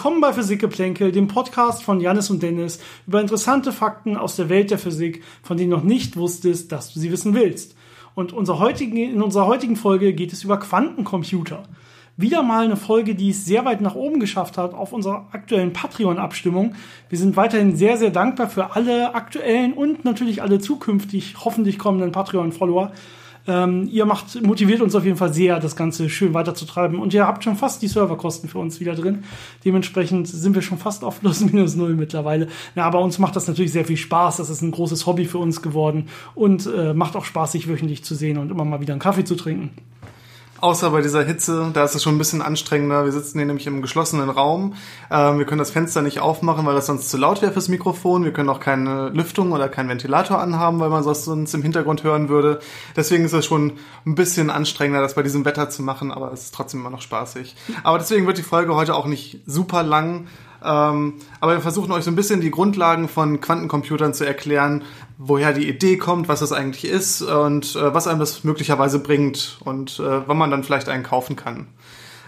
Willkommen bei Physikgeplänkel, dem Podcast von Janis und Dennis über interessante Fakten aus der Welt der Physik, von denen du noch nicht wusstest, dass du sie wissen willst. Und unser heutigen, in unserer heutigen Folge geht es über Quantencomputer. Wieder mal eine Folge, die es sehr weit nach oben geschafft hat auf unserer aktuellen Patreon-Abstimmung. Wir sind weiterhin sehr, sehr dankbar für alle aktuellen und natürlich alle zukünftig hoffentlich kommenden Patreon-Follower. Ähm, ihr macht, motiviert uns auf jeden Fall sehr, das Ganze schön weiterzutreiben. Und ihr habt schon fast die Serverkosten für uns wieder drin. Dementsprechend sind wir schon fast auf plus minus null mittlerweile. Ja, aber uns macht das natürlich sehr viel Spaß. Das ist ein großes Hobby für uns geworden und äh, macht auch Spaß, sich wöchentlich zu sehen und immer mal wieder einen Kaffee zu trinken. Außer bei dieser Hitze, da ist es schon ein bisschen anstrengender. Wir sitzen hier nämlich im geschlossenen Raum. Ähm, wir können das Fenster nicht aufmachen, weil das sonst zu laut wäre fürs Mikrofon. Wir können auch keine Lüftung oder keinen Ventilator anhaben, weil man sonst uns im Hintergrund hören würde. Deswegen ist es schon ein bisschen anstrengender, das bei diesem Wetter zu machen, aber es ist trotzdem immer noch spaßig. Aber deswegen wird die Folge heute auch nicht super lang. Ähm, aber wir versuchen euch so ein bisschen die Grundlagen von Quantencomputern zu erklären, woher die Idee kommt, was das eigentlich ist und äh, was einem das möglicherweise bringt und äh, wann man dann vielleicht einen kaufen kann.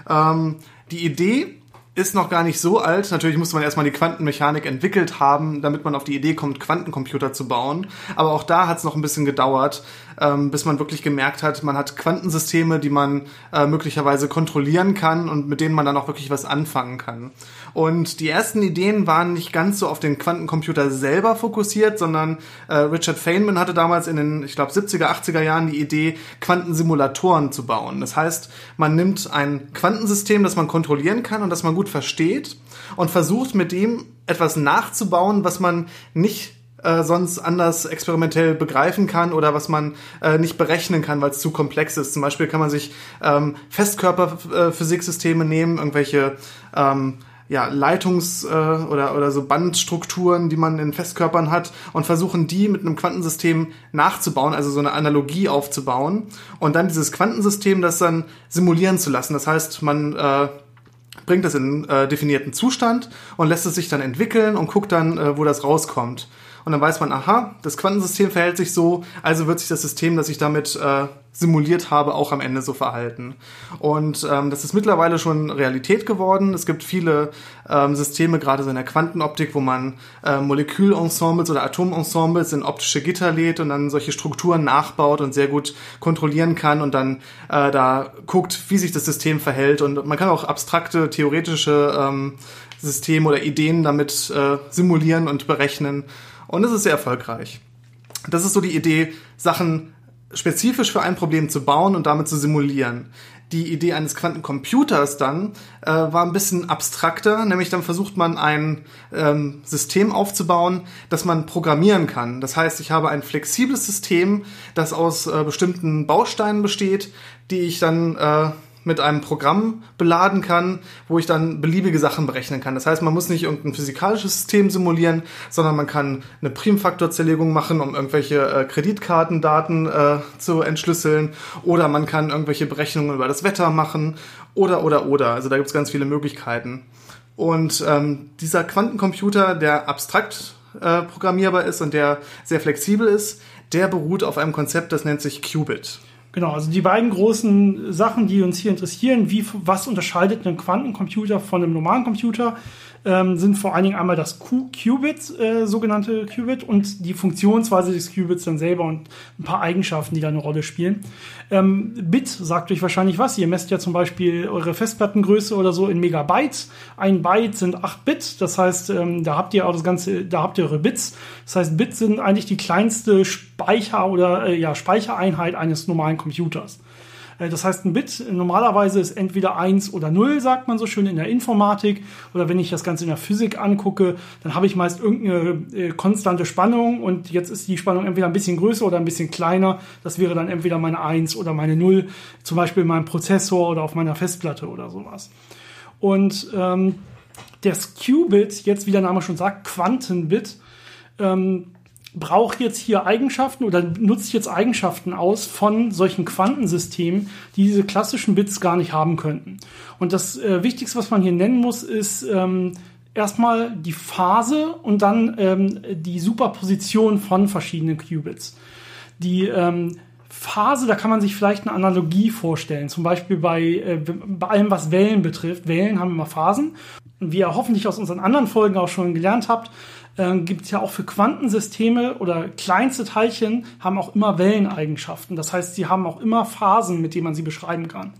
Ähm, die Idee ist noch gar nicht so alt. Natürlich musste man erstmal die Quantenmechanik entwickelt haben, damit man auf die Idee kommt, Quantencomputer zu bauen. Aber auch da hat es noch ein bisschen gedauert, ähm, bis man wirklich gemerkt hat, man hat Quantensysteme, die man äh, möglicherweise kontrollieren kann und mit denen man dann auch wirklich was anfangen kann. Und die ersten Ideen waren nicht ganz so auf den Quantencomputer selber fokussiert, sondern äh, Richard Feynman hatte damals in den, ich glaube, 70er, 80er Jahren die Idee, Quantensimulatoren zu bauen. Das heißt, man nimmt ein Quantensystem, das man kontrollieren kann und das man gut versteht und versucht mit dem etwas nachzubauen, was man nicht äh, sonst anders experimentell begreifen kann oder was man äh, nicht berechnen kann, weil es zu komplex ist. Zum Beispiel kann man sich ähm, Festkörperphysiksysteme nehmen, irgendwelche ähm, ja, Leitungs- äh, oder, oder so Bandstrukturen, die man in Festkörpern hat und versuchen die mit einem Quantensystem nachzubauen, also so eine Analogie aufzubauen und dann dieses Quantensystem das dann simulieren zu lassen. Das heißt, man äh, bringt das in äh, definierten Zustand und lässt es sich dann entwickeln und guckt dann, äh, wo das rauskommt. Und dann weiß man, aha, das Quantensystem verhält sich so, also wird sich das System, das ich damit äh, simuliert habe, auch am Ende so verhalten. Und ähm, das ist mittlerweile schon Realität geworden. Es gibt viele ähm, Systeme, gerade so in der Quantenoptik, wo man äh, Molekülensembles oder Atomensembles in optische Gitter lädt und dann solche Strukturen nachbaut und sehr gut kontrollieren kann und dann äh, da guckt, wie sich das System verhält. Und man kann auch abstrakte, theoretische ähm, Systeme oder Ideen damit äh, simulieren und berechnen. Und es ist sehr erfolgreich. Das ist so die Idee, Sachen spezifisch für ein Problem zu bauen und damit zu simulieren. Die Idee eines Quantencomputers dann äh, war ein bisschen abstrakter, nämlich dann versucht man ein ähm, System aufzubauen, das man programmieren kann. Das heißt, ich habe ein flexibles System, das aus äh, bestimmten Bausteinen besteht, die ich dann äh, mit einem Programm beladen kann, wo ich dann beliebige Sachen berechnen kann. Das heißt, man muss nicht irgendein physikalisches System simulieren, sondern man kann eine Primfaktorzerlegung machen, um irgendwelche äh, Kreditkartendaten äh, zu entschlüsseln, oder man kann irgendwelche Berechnungen über das Wetter machen, oder, oder, oder. Also da gibt es ganz viele Möglichkeiten. Und ähm, dieser Quantencomputer, der abstrakt äh, programmierbar ist und der sehr flexibel ist, der beruht auf einem Konzept, das nennt sich Qubit. Genau, also die beiden großen Sachen, die uns hier interessieren, wie, was unterscheidet einen Quantencomputer von einem normalen Computer, ähm, sind vor allen Dingen einmal das Qubit, äh, sogenannte Qubit, und die Funktionsweise des Qubits dann selber und ein paar Eigenschaften, die da eine Rolle spielen. Ähm, Bit sagt euch wahrscheinlich was. Ihr messt ja zum Beispiel eure Festplattengröße oder so in Megabytes. Ein Byte sind 8 Bit, das heißt, ähm, da habt ihr auch das Ganze, da habt ihr eure Bits. Das heißt, Bits sind eigentlich die kleinste Speicher- oder äh, ja, Speichereinheit eines normalen Computers. Äh, das heißt, ein Bit normalerweise ist entweder 1 oder 0, sagt man so schön in der Informatik. Oder wenn ich das Ganze in der Physik angucke, dann habe ich meist irgendeine äh, konstante Spannung und jetzt ist die Spannung entweder ein bisschen größer oder ein bisschen kleiner. Das wäre dann entweder meine 1 oder meine 0, zum Beispiel in meinem Prozessor oder auf meiner Festplatte oder sowas. Und ähm, das Qubit, jetzt wie der Name schon sagt, Quantenbit, ähm, braucht jetzt hier Eigenschaften oder nutzt jetzt Eigenschaften aus von solchen Quantensystemen, die diese klassischen Bits gar nicht haben könnten. Und das äh, Wichtigste, was man hier nennen muss, ist ähm, erstmal die Phase und dann ähm, die Superposition von verschiedenen Qubits. Die ähm, Phase, da kann man sich vielleicht eine Analogie vorstellen. Zum Beispiel bei, äh, bei allem, was Wellen betrifft. Wellen haben immer Phasen wie ihr hoffentlich aus unseren anderen Folgen auch schon gelernt habt, äh, gibt es ja auch für Quantensysteme oder kleinste Teilchen haben auch immer Welleneigenschaften. Das heißt, sie haben auch immer Phasen, mit denen man sie beschreiben kann.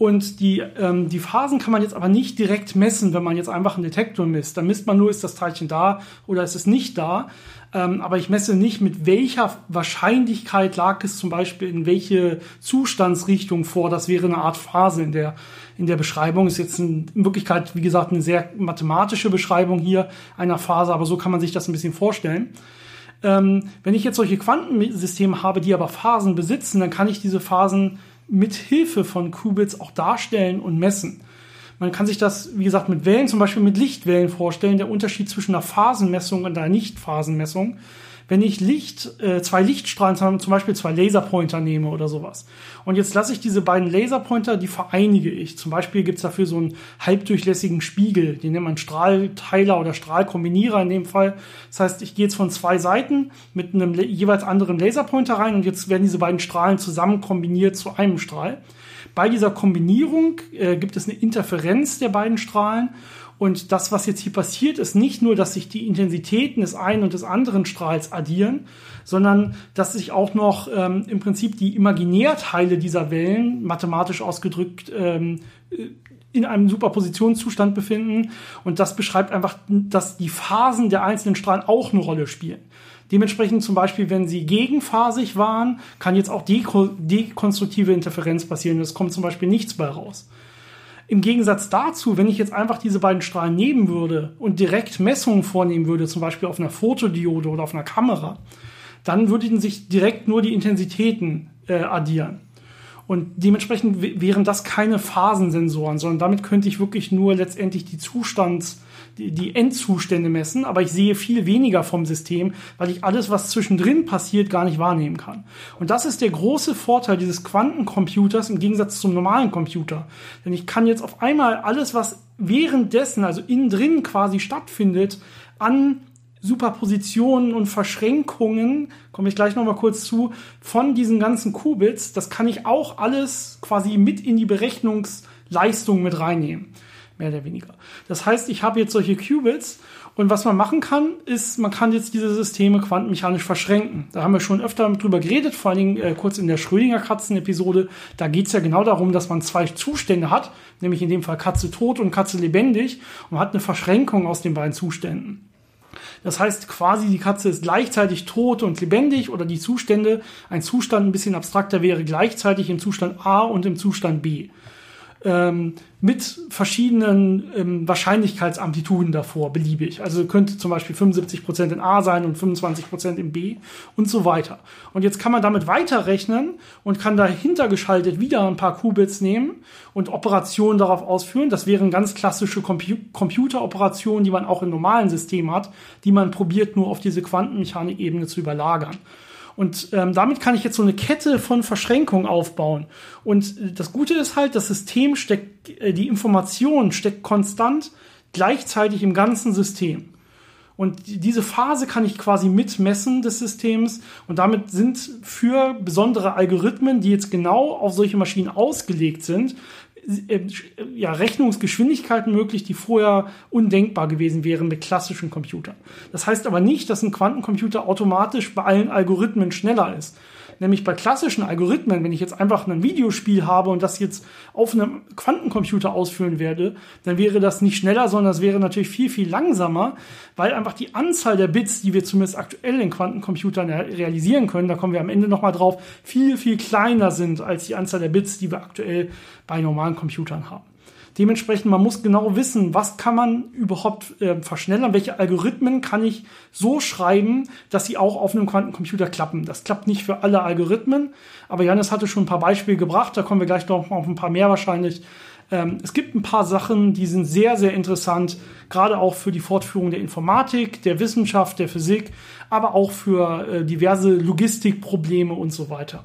Und die, ähm, die Phasen kann man jetzt aber nicht direkt messen, wenn man jetzt einfach einen Detektor misst. Dann misst man nur, ist das Teilchen da oder ist es nicht da. Ähm, aber ich messe nicht, mit welcher Wahrscheinlichkeit lag es zum Beispiel in welche Zustandsrichtung vor. Das wäre eine Art Phase in der, in der Beschreibung. Ist jetzt in Wirklichkeit, wie gesagt, eine sehr mathematische Beschreibung hier einer Phase, aber so kann man sich das ein bisschen vorstellen. Ähm, wenn ich jetzt solche Quantensysteme habe, die aber Phasen besitzen, dann kann ich diese Phasen mit Hilfe von Qubits auch darstellen und messen. Man kann sich das, wie gesagt, mit Wellen, zum Beispiel mit Lichtwellen vorstellen, der Unterschied zwischen einer Phasenmessung und einer Nicht-Phasenmessung wenn ich Licht, äh, zwei Lichtstrahlen, zum Beispiel zwei Laserpointer nehme oder sowas. Und jetzt lasse ich diese beiden Laserpointer, die vereinige ich. Zum Beispiel gibt's dafür so einen halbdurchlässigen Spiegel, den nennt man Strahlteiler oder Strahlkombinierer in dem Fall. Das heißt, ich gehe jetzt von zwei Seiten mit einem jeweils anderen Laserpointer rein und jetzt werden diese beiden Strahlen zusammen kombiniert zu einem Strahl. Bei dieser Kombinierung äh, gibt es eine Interferenz der beiden Strahlen und das, was jetzt hier passiert, ist nicht nur, dass sich die Intensitäten des einen und des anderen Strahls addieren, sondern dass sich auch noch ähm, im Prinzip die Imaginärteile dieser Wellen, mathematisch ausgedrückt, ähm, in einem Superpositionszustand befinden. Und das beschreibt einfach, dass die Phasen der einzelnen Strahlen auch eine Rolle spielen. Dementsprechend zum Beispiel, wenn sie gegenphasig waren, kann jetzt auch dekonstruktive Interferenz passieren. Es kommt zum Beispiel nichts bei raus. Im Gegensatz dazu, wenn ich jetzt einfach diese beiden Strahlen nehmen würde und direkt Messungen vornehmen würde, zum Beispiel auf einer Fotodiode oder auf einer Kamera, dann würden sich direkt nur die Intensitäten äh, addieren. Und dementsprechend wären das keine Phasensensoren, sondern damit könnte ich wirklich nur letztendlich die Zustands- die, Endzustände messen, aber ich sehe viel weniger vom System, weil ich alles, was zwischendrin passiert, gar nicht wahrnehmen kann. Und das ist der große Vorteil dieses Quantencomputers im Gegensatz zum normalen Computer. Denn ich kann jetzt auf einmal alles, was währenddessen, also innen drin quasi stattfindet, an Superpositionen und Verschränkungen, komme ich gleich nochmal kurz zu, von diesen ganzen Qubits, das kann ich auch alles quasi mit in die Berechnungsleistung mit reinnehmen mehr oder weniger. Das heißt, ich habe jetzt solche Qubits und was man machen kann, ist, man kann jetzt diese Systeme quantenmechanisch verschränken. Da haben wir schon öfter drüber geredet, vor allen Dingen äh, kurz in der Schrödinger-Katzen-Episode. Da geht es ja genau darum, dass man zwei Zustände hat, nämlich in dem Fall Katze tot und Katze lebendig und man hat eine Verschränkung aus den beiden Zuständen. Das heißt quasi, die Katze ist gleichzeitig tot und lebendig oder die Zustände, ein Zustand ein bisschen abstrakter wäre gleichzeitig im Zustand A und im Zustand B ähm, mit verschiedenen ähm, Wahrscheinlichkeitsamplituden davor, beliebig. Also könnte zum Beispiel 75% in A sein und 25% in B und so weiter. Und jetzt kann man damit weiterrechnen und kann dahinter geschaltet wieder ein paar Qubits nehmen und Operationen darauf ausführen. Das wären ganz klassische Compu Computeroperationen, die man auch in normalen Systemen hat, die man probiert nur auf diese Quantenmechanik-Ebene zu überlagern. Und ähm, damit kann ich jetzt so eine Kette von Verschränkungen aufbauen. Und äh, das Gute ist halt, das System steckt, äh, die Information steckt konstant gleichzeitig im ganzen System. Und diese Phase kann ich quasi mitmessen des Systems. Und damit sind für besondere Algorithmen, die jetzt genau auf solche Maschinen ausgelegt sind, äh, ja, Rechnungsgeschwindigkeiten möglich, die vorher undenkbar gewesen wären mit klassischen Computern. Das heißt aber nicht, dass ein Quantencomputer automatisch bei allen Algorithmen schneller ist. Nämlich bei klassischen Algorithmen, wenn ich jetzt einfach ein Videospiel habe und das jetzt auf einem Quantencomputer ausführen werde, dann wäre das nicht schneller, sondern es wäre natürlich viel, viel langsamer, weil einfach die Anzahl der Bits, die wir zumindest aktuell in Quantencomputern realisieren können, da kommen wir am Ende nochmal drauf, viel, viel kleiner sind als die Anzahl der Bits, die wir aktuell bei normalen Computern haben. Dementsprechend, man muss genau wissen, was kann man überhaupt äh, verschnellern, welche Algorithmen kann ich so schreiben, dass sie auch auf einem Quantencomputer klappen. Das klappt nicht für alle Algorithmen, aber Janis hatte schon ein paar Beispiele gebracht, da kommen wir gleich noch auf ein paar mehr wahrscheinlich. Ähm, es gibt ein paar Sachen, die sind sehr, sehr interessant, gerade auch für die Fortführung der Informatik, der Wissenschaft, der Physik, aber auch für äh, diverse Logistikprobleme und so weiter.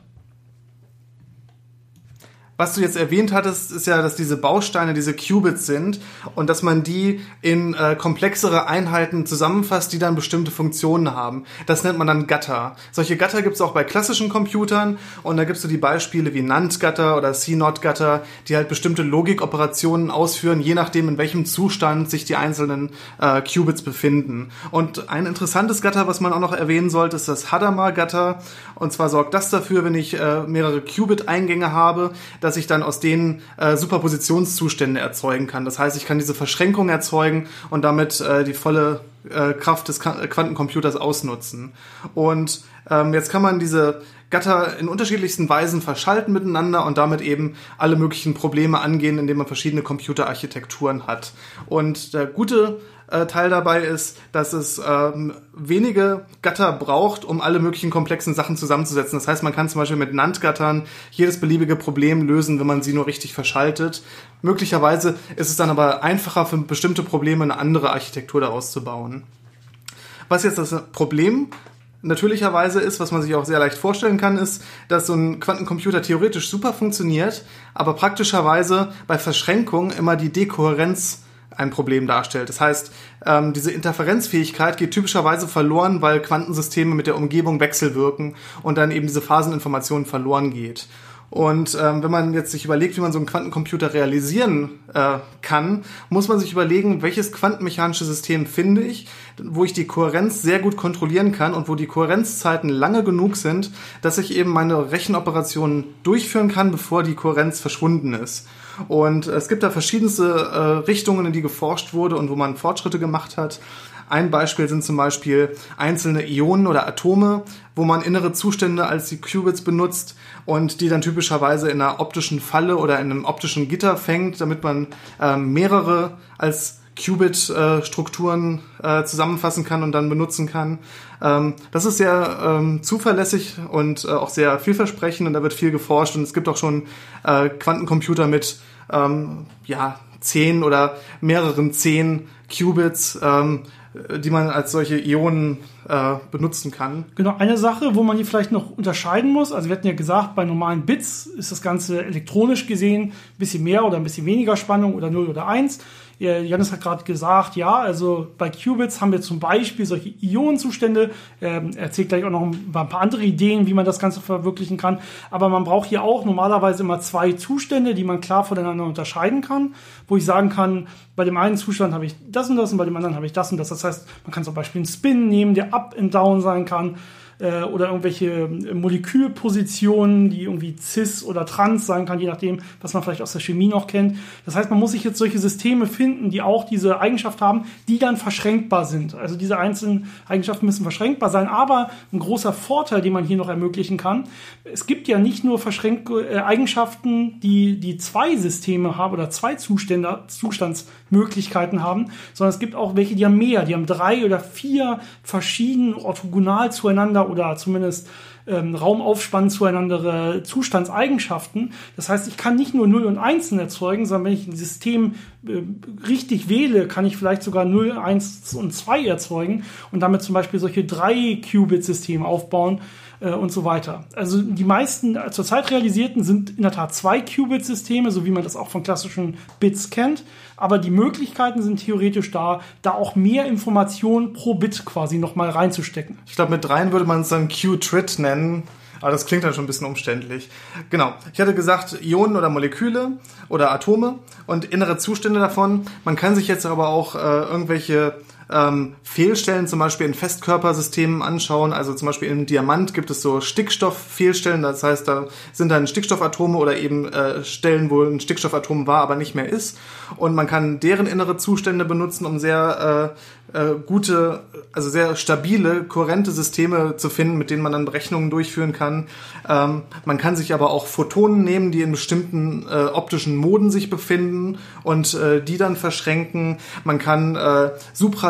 Was du jetzt erwähnt hattest, ist ja, dass diese Bausteine diese Qubits sind und dass man die in äh, komplexere Einheiten zusammenfasst, die dann bestimmte Funktionen haben. Das nennt man dann Gatter. Solche Gatter gibt es auch bei klassischen Computern und da gibt es so die Beispiele wie NAND-Gatter oder CNOT-Gatter, die halt bestimmte Logikoperationen ausführen, je nachdem, in welchem Zustand sich die einzelnen äh, Qubits befinden. Und ein interessantes Gatter, was man auch noch erwähnen sollte, ist das Hadamard-Gatter. Und zwar sorgt das dafür, wenn ich äh, mehrere Qubit-Eingänge habe, dass ich dann aus denen äh, Superpositionszustände erzeugen kann. Das heißt, ich kann diese Verschränkung erzeugen und damit äh, die volle äh, Kraft des Quantencomputers ausnutzen. Und ähm, jetzt kann man diese Gatter in unterschiedlichsten Weisen verschalten miteinander und damit eben alle möglichen Probleme angehen, indem man verschiedene Computerarchitekturen hat. Und der gute äh, Teil dabei ist, dass es ähm, wenige Gatter braucht, um alle möglichen komplexen Sachen zusammenzusetzen. Das heißt, man kann zum Beispiel mit NAND-Gattern jedes beliebige Problem lösen, wenn man sie nur richtig verschaltet. Möglicherweise ist es dann aber einfacher für bestimmte Probleme eine andere Architektur daraus zu bauen. Was jetzt das Problem natürlicherweise ist, was man sich auch sehr leicht vorstellen kann, ist, dass so ein Quantencomputer theoretisch super funktioniert, aber praktischerweise bei Verschränkung immer die Dekohärenz ein Problem darstellt. Das heißt, ähm, diese Interferenzfähigkeit geht typischerweise verloren, weil Quantensysteme mit der Umgebung wechselwirken und dann eben diese Phaseninformation verloren geht. Und ähm, wenn man jetzt sich überlegt, wie man so einen Quantencomputer realisieren äh, kann, muss man sich überlegen, welches quantenmechanische System finde ich, wo ich die Kohärenz sehr gut kontrollieren kann und wo die Kohärenzzeiten lange genug sind, dass ich eben meine Rechenoperationen durchführen kann, bevor die Kohärenz verschwunden ist. Und es gibt da verschiedenste äh, Richtungen, in die geforscht wurde und wo man Fortschritte gemacht hat. Ein Beispiel sind zum Beispiel einzelne Ionen oder Atome, wo man innere Zustände als die Qubits benutzt und die dann typischerweise in einer optischen Falle oder in einem optischen Gitter fängt, damit man ähm, mehrere als Qubit-Strukturen äh, zusammenfassen kann und dann benutzen kann. Ähm, das ist sehr ähm, zuverlässig und äh, auch sehr vielversprechend und da wird viel geforscht und es gibt auch schon äh, Quantencomputer mit ähm, ja, zehn oder mehreren zehn Qubits, ähm, die man als solche Ionen äh, benutzen kann. Genau, eine Sache, wo man hier vielleicht noch unterscheiden muss, also wir hatten ja gesagt, bei normalen Bits ist das Ganze elektronisch gesehen ein bisschen mehr oder ein bisschen weniger Spannung oder 0 oder 1. Janis hat gerade gesagt, ja, also bei Qubits haben wir zum Beispiel solche Ionenzustände. Ähm, er erzählt gleich auch noch ein paar andere Ideen, wie man das Ganze verwirklichen kann. Aber man braucht hier auch normalerweise immer zwei Zustände, die man klar voneinander unterscheiden kann, wo ich sagen kann, bei dem einen Zustand habe ich das und das und bei dem anderen habe ich das und das. Das heißt, man kann zum Beispiel einen Spin nehmen, der up and down sein kann äh, oder irgendwelche äh, Molekülpositionen, die irgendwie cis oder trans sein kann, je nachdem, was man vielleicht aus der Chemie noch kennt. Das heißt, man muss sich jetzt solche Systeme finden, die auch diese Eigenschaft haben, die dann verschränkbar sind. Also diese einzelnen Eigenschaften müssen verschränkbar sein, aber ein großer Vorteil, den man hier noch ermöglichen kann, es gibt ja nicht nur verschränkte äh, Eigenschaften, die, die zwei Systeme haben oder zwei Zustände, Zustandsmöglichkeiten haben, sondern es gibt auch welche, die haben mehr, die haben drei oder vier verschieden orthogonal zueinander oder zumindest ähm, Raumaufspann zueinander Zustandseigenschaften. Das heißt, ich kann nicht nur 0 und 1 erzeugen, sondern wenn ich ein System äh, richtig wähle, kann ich vielleicht sogar 0, 1 und 2 erzeugen und damit zum Beispiel solche 3-Qubit-Systeme aufbauen äh, und so weiter. Also die meisten zurzeit realisierten sind in der Tat 2-Qubit-Systeme, so wie man das auch von klassischen Bits kennt. Aber die Möglichkeiten sind theoretisch da, da auch mehr Informationen pro Bit quasi nochmal reinzustecken. Ich glaube, mit dreien würde man es dann Q-Trit nennen. Aber das klingt dann schon ein bisschen umständlich. Genau. Ich hatte gesagt, Ionen oder Moleküle oder Atome und innere Zustände davon. Man kann sich jetzt aber auch äh, irgendwelche ähm, Fehlstellen zum Beispiel in Festkörpersystemen anschauen. Also zum Beispiel im Diamant gibt es so Stickstofffehlstellen. Das heißt, da sind dann Stickstoffatome oder eben äh, Stellen, wo ein Stickstoffatom war, aber nicht mehr ist. Und man kann deren innere Zustände benutzen, um sehr äh, äh, gute, also sehr stabile, kohärente Systeme zu finden, mit denen man dann Berechnungen durchführen kann. Ähm, man kann sich aber auch Photonen nehmen, die in bestimmten äh, optischen Moden sich befinden und äh, die dann verschränken. Man kann äh,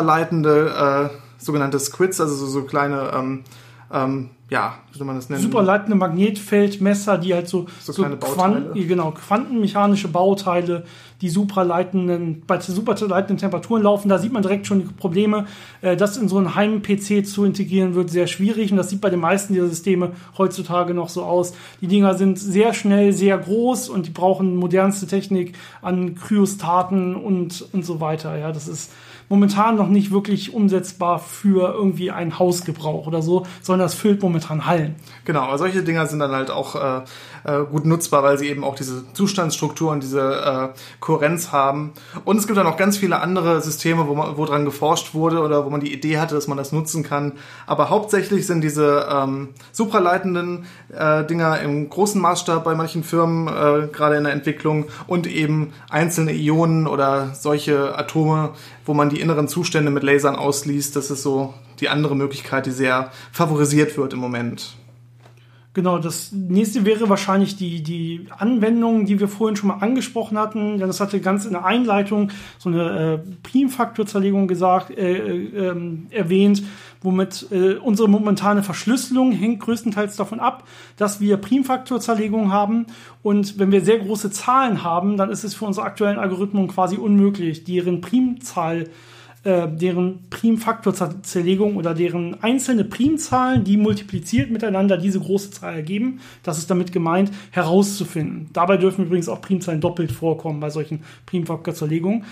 supraleitende äh, sogenannte Squids, also so, so kleine ähm, ähm, ja, wie soll man das nennen? Superleitende Magnetfeldmesser, die halt so, So kleine Bauteile. genau, quantenmechanische Bauteile, die supraleitenden, bei superleitenden Temperaturen laufen. Da sieht man direkt schon die Probleme. Äh, Das in so einen Heim-PC zu integrieren, wird sehr schwierig. Und das sieht bei den meisten dieser Systeme heutzutage noch so aus. Die Dinger sind sehr schnell, sehr groß und die brauchen modernste Technik an Kryostaten und, und so weiter. Ja, das ist momentan noch nicht wirklich umsetzbar für irgendwie einen Hausgebrauch oder so, sondern das füllt momentan Hallen. Genau, aber solche Dinger sind dann halt auch äh, äh, gut nutzbar, weil sie eben auch diese Zustandsstruktur und diese äh, Kohärenz haben. Und es gibt dann auch ganz viele andere Systeme, wo, man, wo dran geforscht wurde oder wo man die Idee hatte, dass man das nutzen kann. Aber hauptsächlich sind diese ähm, supraleitenden äh, Dinger im großen Maßstab bei manchen Firmen, äh, gerade in der Entwicklung, und eben einzelne Ionen oder solche Atome, wo man die inneren Zustände mit Lasern ausliest. Das ist so die andere Möglichkeit, die sehr favorisiert wird im Moment. Genau, das nächste wäre wahrscheinlich die, die Anwendung, die wir vorhin schon mal angesprochen hatten. Denn das hatte ganz in der Einleitung so eine äh, Primfaktorzerlegung gesagt, äh, äh, ähm, erwähnt, womit äh, unsere momentane Verschlüsselung hängt größtenteils davon ab, dass wir Primfaktorzerlegung haben. Und wenn wir sehr große Zahlen haben, dann ist es für unsere aktuellen Algorithmen quasi unmöglich, deren Primzahl äh, deren Primfaktorzerlegung oder deren einzelne Primzahlen, die multipliziert miteinander diese große Zahl ergeben, das ist damit gemeint, herauszufinden. Dabei dürfen übrigens auch Primzahlen doppelt vorkommen bei solchen Primfaktorzerlegungen.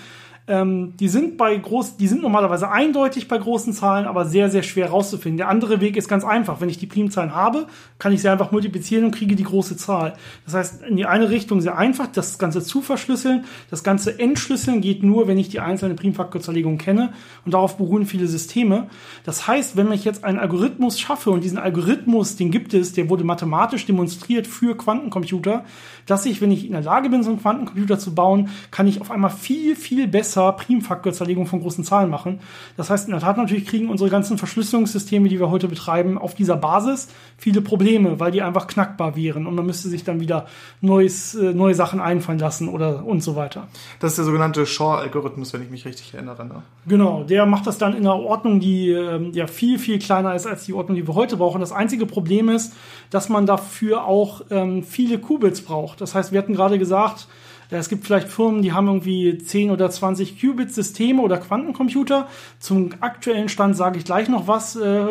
Ähm, die sind bei groß, die sind normalerweise eindeutig bei großen Zahlen, aber sehr, sehr schwer rauszufinden. Der andere Weg ist ganz einfach. Wenn ich die Primzahlen habe, kann ich sie einfach multiplizieren und kriege die große Zahl. Das heißt, in die eine Richtung sehr einfach, das Ganze zu verschlüsseln. Das Ganze entschlüsseln geht nur, wenn ich die einzelne Primfaktorzerlegung kenne. Und darauf beruhen viele Systeme. Das heißt, wenn ich jetzt einen Algorithmus schaffe und diesen Algorithmus, den gibt es, der wurde mathematisch demonstriert für Quantencomputer, dass ich, wenn ich in der Lage bin, so einen Quantencomputer zu bauen, kann ich auf einmal viel, viel besser Primfaktorzerlegung von großen Zahlen machen. Das heißt, in der Tat natürlich kriegen unsere ganzen Verschlüsselungssysteme, die wir heute betreiben, auf dieser Basis viele Probleme, weil die einfach knackbar wären und man müsste sich dann wieder neues, äh, neue Sachen einfallen lassen oder und so weiter. Das ist der sogenannte Shor-Algorithmus, wenn ich mich richtig erinnere. Ne? Genau, der macht das dann in einer Ordnung, die ähm, ja viel, viel kleiner ist als die Ordnung, die wir heute brauchen. Das einzige Problem ist, dass man dafür auch ähm, viele Qubits braucht. Das heißt, wir hatten gerade gesagt, es gibt vielleicht Firmen, die haben irgendwie 10 oder 20 Qubit-Systeme oder Quantencomputer. Zum aktuellen Stand sage ich gleich noch was äh,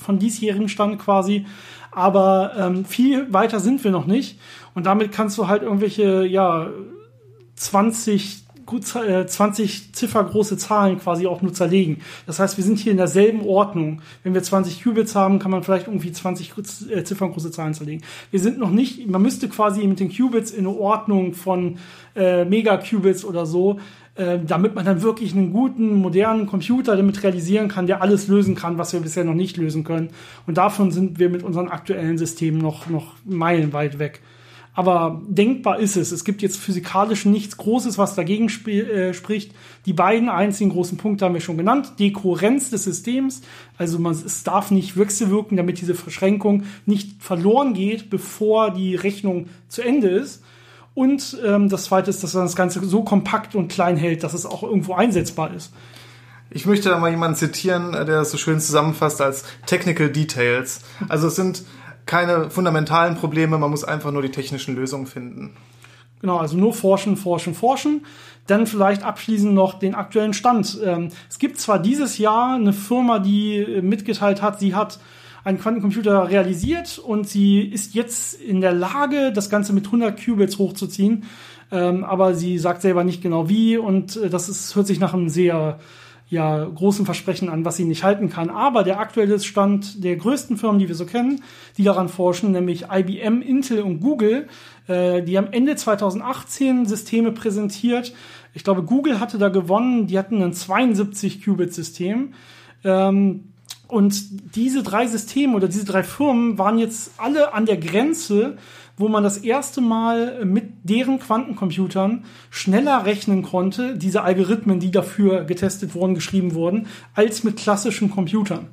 von diesjährigen Stand quasi. Aber ähm, viel weiter sind wir noch nicht. Und damit kannst du halt irgendwelche, ja, 20 gut, äh, 20 ziffergroße Zahlen quasi auch nur zerlegen. Das heißt, wir sind hier in derselben Ordnung. Wenn wir 20 Qubits haben, kann man vielleicht irgendwie 20 äh, zifferngroße Zahlen zerlegen. Wir sind noch nicht, man müsste quasi mit den Qubits in eine Ordnung von äh, Megaqubits oder so, äh, damit man dann wirklich einen guten, modernen Computer damit realisieren kann, der alles lösen kann, was wir bisher noch nicht lösen können. Und davon sind wir mit unseren aktuellen Systemen noch, noch meilenweit weg. Aber denkbar ist es. Es gibt jetzt physikalisch nichts Großes, was dagegen sp äh, spricht. Die beiden einzigen großen Punkte haben wir schon genannt. Dekohärenz des Systems. Also man, es darf nicht wechselwirken, damit diese Verschränkung nicht verloren geht, bevor die Rechnung zu Ende ist. Und ähm, das zweite ist, dass man das Ganze so kompakt und klein hält, dass es auch irgendwo einsetzbar ist. Ich möchte da mal jemanden zitieren, der das so schön zusammenfasst als Technical Details. Also es sind keine fundamentalen Probleme, man muss einfach nur die technischen Lösungen finden. Genau, also nur forschen, forschen, forschen. Dann vielleicht abschließend noch den aktuellen Stand. Ähm, es gibt zwar dieses Jahr eine Firma, die äh, mitgeteilt hat, sie hat einen Quantencomputer realisiert und sie ist jetzt in der Lage, das Ganze mit 100 Qubits hochzuziehen. Ähm, aber sie sagt selber nicht genau wie und äh, das ist, hört sich nach einem sehr ja, großen Versprechen an, was sie nicht halten kann. Aber der aktuelle Stand der größten Firmen, die wir so kennen, die daran forschen, nämlich IBM, Intel und Google, äh, die haben Ende 2018 Systeme präsentiert. Ich glaube, Google hatte da gewonnen. Die hatten ein 72-Qubit-System. Ähm, und diese drei Systeme oder diese drei Firmen waren jetzt alle an der Grenze, wo man das erste Mal mit deren Quantencomputern schneller rechnen konnte, diese Algorithmen, die dafür getestet wurden, geschrieben wurden, als mit klassischen Computern.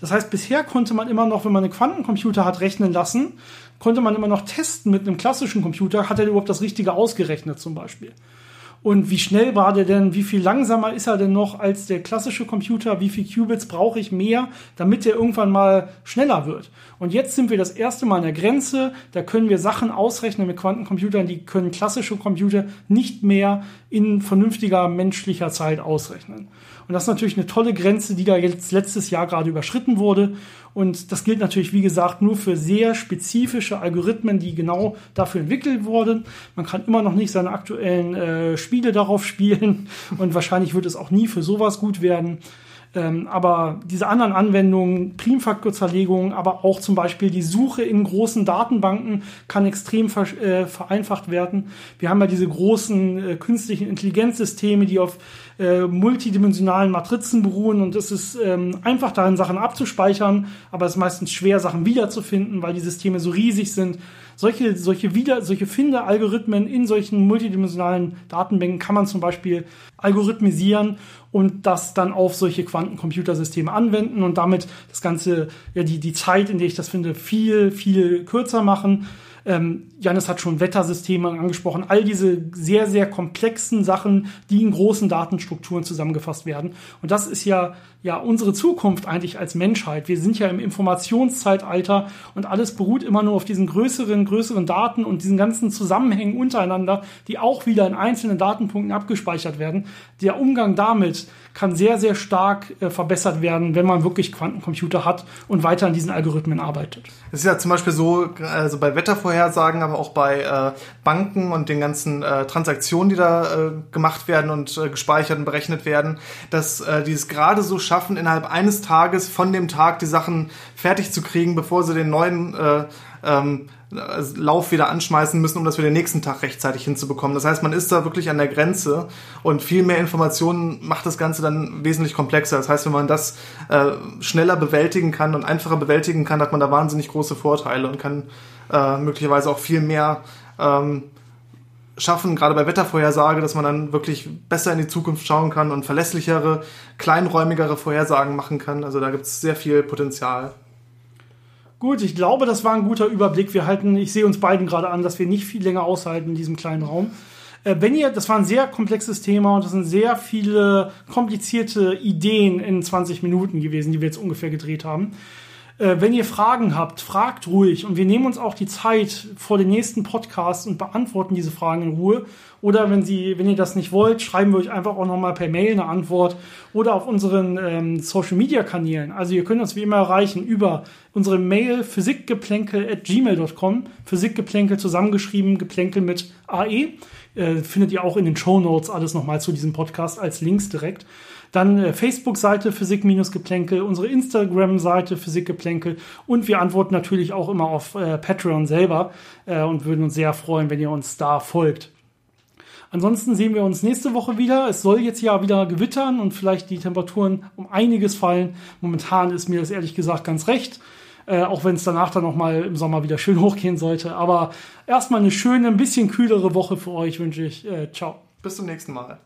Das heißt, bisher konnte man immer noch, wenn man einen Quantencomputer hat rechnen lassen, konnte man immer noch testen mit einem klassischen Computer, hat er überhaupt das Richtige ausgerechnet zum Beispiel. Und wie schnell war der denn? Wie viel langsamer ist er denn noch als der klassische Computer? Wie viel Qubits brauche ich mehr, damit der irgendwann mal schneller wird? Und jetzt sind wir das erste Mal an der Grenze. Da können wir Sachen ausrechnen mit Quantencomputern, die können klassische Computer nicht mehr in vernünftiger menschlicher Zeit ausrechnen. Und das ist natürlich eine tolle Grenze, die da jetzt letztes Jahr gerade überschritten wurde. Und das gilt natürlich, wie gesagt, nur für sehr spezifische Algorithmen, die genau dafür entwickelt wurden. Man kann immer noch nicht seine aktuellen äh, Spiele darauf spielen und wahrscheinlich wird es auch nie für sowas gut werden. Ähm, aber diese anderen Anwendungen, Primfaktorzerlegung, aber auch zum Beispiel die Suche in großen Datenbanken kann extrem ver äh, vereinfacht werden. Wir haben ja diese großen äh, künstlichen Intelligenzsysteme, die auf äh, multidimensionalen Matrizen beruhen und es ist ähm, einfach darin, Sachen abzuspeichern, aber es ist meistens schwer, Sachen wiederzufinden, weil die Systeme so riesig sind. Solche, solche wieder, solche Finde-Algorithmen in solchen multidimensionalen Datenbanken kann man zum Beispiel algorithmisieren und das dann auf solche Quantencomputersysteme anwenden und damit das Ganze, ja, die, die Zeit, in der ich das finde, viel, viel kürzer machen. Ähm, Janis hat schon Wettersysteme angesprochen, all diese sehr, sehr komplexen Sachen, die in großen Datenstrukturen zusammengefasst werden. Und das ist ja, ja unsere Zukunft eigentlich als Menschheit. Wir sind ja im Informationszeitalter und alles beruht immer nur auf diesen größeren, größeren Daten und diesen ganzen Zusammenhängen untereinander, die auch wieder in einzelnen Datenpunkten abgespeichert werden. Der Umgang damit kann sehr, sehr stark äh, verbessert werden, wenn man wirklich Quantencomputer hat und weiter an diesen Algorithmen arbeitet. Es ist ja zum Beispiel so, also bei Wettervorhersagen, aber auch bei äh, Banken und den ganzen äh, Transaktionen, die da äh, gemacht werden und äh, gespeichert und berechnet werden, dass äh, die es gerade so schaffen, innerhalb eines Tages von dem Tag die Sachen fertig zu kriegen, bevor sie den neuen äh, ähm, Lauf wieder anschmeißen müssen, um das für den nächsten Tag rechtzeitig hinzubekommen. Das heißt, man ist da wirklich an der Grenze und viel mehr Informationen macht das Ganze dann wesentlich komplexer. Das heißt, wenn man das äh, schneller bewältigen kann und einfacher bewältigen kann, hat man da wahnsinnig große Vorteile und kann äh, möglicherweise auch viel mehr ähm, schaffen, gerade bei Wettervorhersage, dass man dann wirklich besser in die Zukunft schauen kann und verlässlichere, kleinräumigere Vorhersagen machen kann. Also da gibt es sehr viel Potenzial. Gut, ich glaube, das war ein guter Überblick. Wir halten, ich sehe uns beiden gerade an, dass wir nicht viel länger aushalten in diesem kleinen Raum. Äh, wenn ihr, das war ein sehr komplexes Thema und das sind sehr viele komplizierte Ideen in 20 Minuten gewesen, die wir jetzt ungefähr gedreht haben. Äh, wenn ihr Fragen habt, fragt ruhig und wir nehmen uns auch die Zeit vor den nächsten Podcast und beantworten diese Fragen in Ruhe. Oder wenn Sie, wenn ihr das nicht wollt, schreiben wir euch einfach auch nochmal per Mail eine Antwort oder auf unseren ähm, Social Media Kanälen. Also ihr könnt uns wie immer erreichen über unsere Mail physikgeplänkel at gmail.com. Physikgeplänkel zusammengeschrieben, geplänkel mit AE. Äh, findet ihr auch in den Show Notes alles nochmal zu diesem Podcast als Links direkt. Dann äh, Facebook-Seite Physik-Geplänkel, unsere Instagram-Seite Physik-Geplänkel und wir antworten natürlich auch immer auf äh, Patreon selber äh, und würden uns sehr freuen, wenn ihr uns da folgt. Ansonsten sehen wir uns nächste Woche wieder. Es soll jetzt ja wieder gewittern und vielleicht die Temperaturen um einiges fallen. Momentan ist mir das ehrlich gesagt ganz recht. Äh, auch wenn es danach dann nochmal im Sommer wieder schön hochgehen sollte. Aber erstmal eine schöne, ein bisschen kühlere Woche für euch wünsche ich. Äh, ciao. Bis zum nächsten Mal.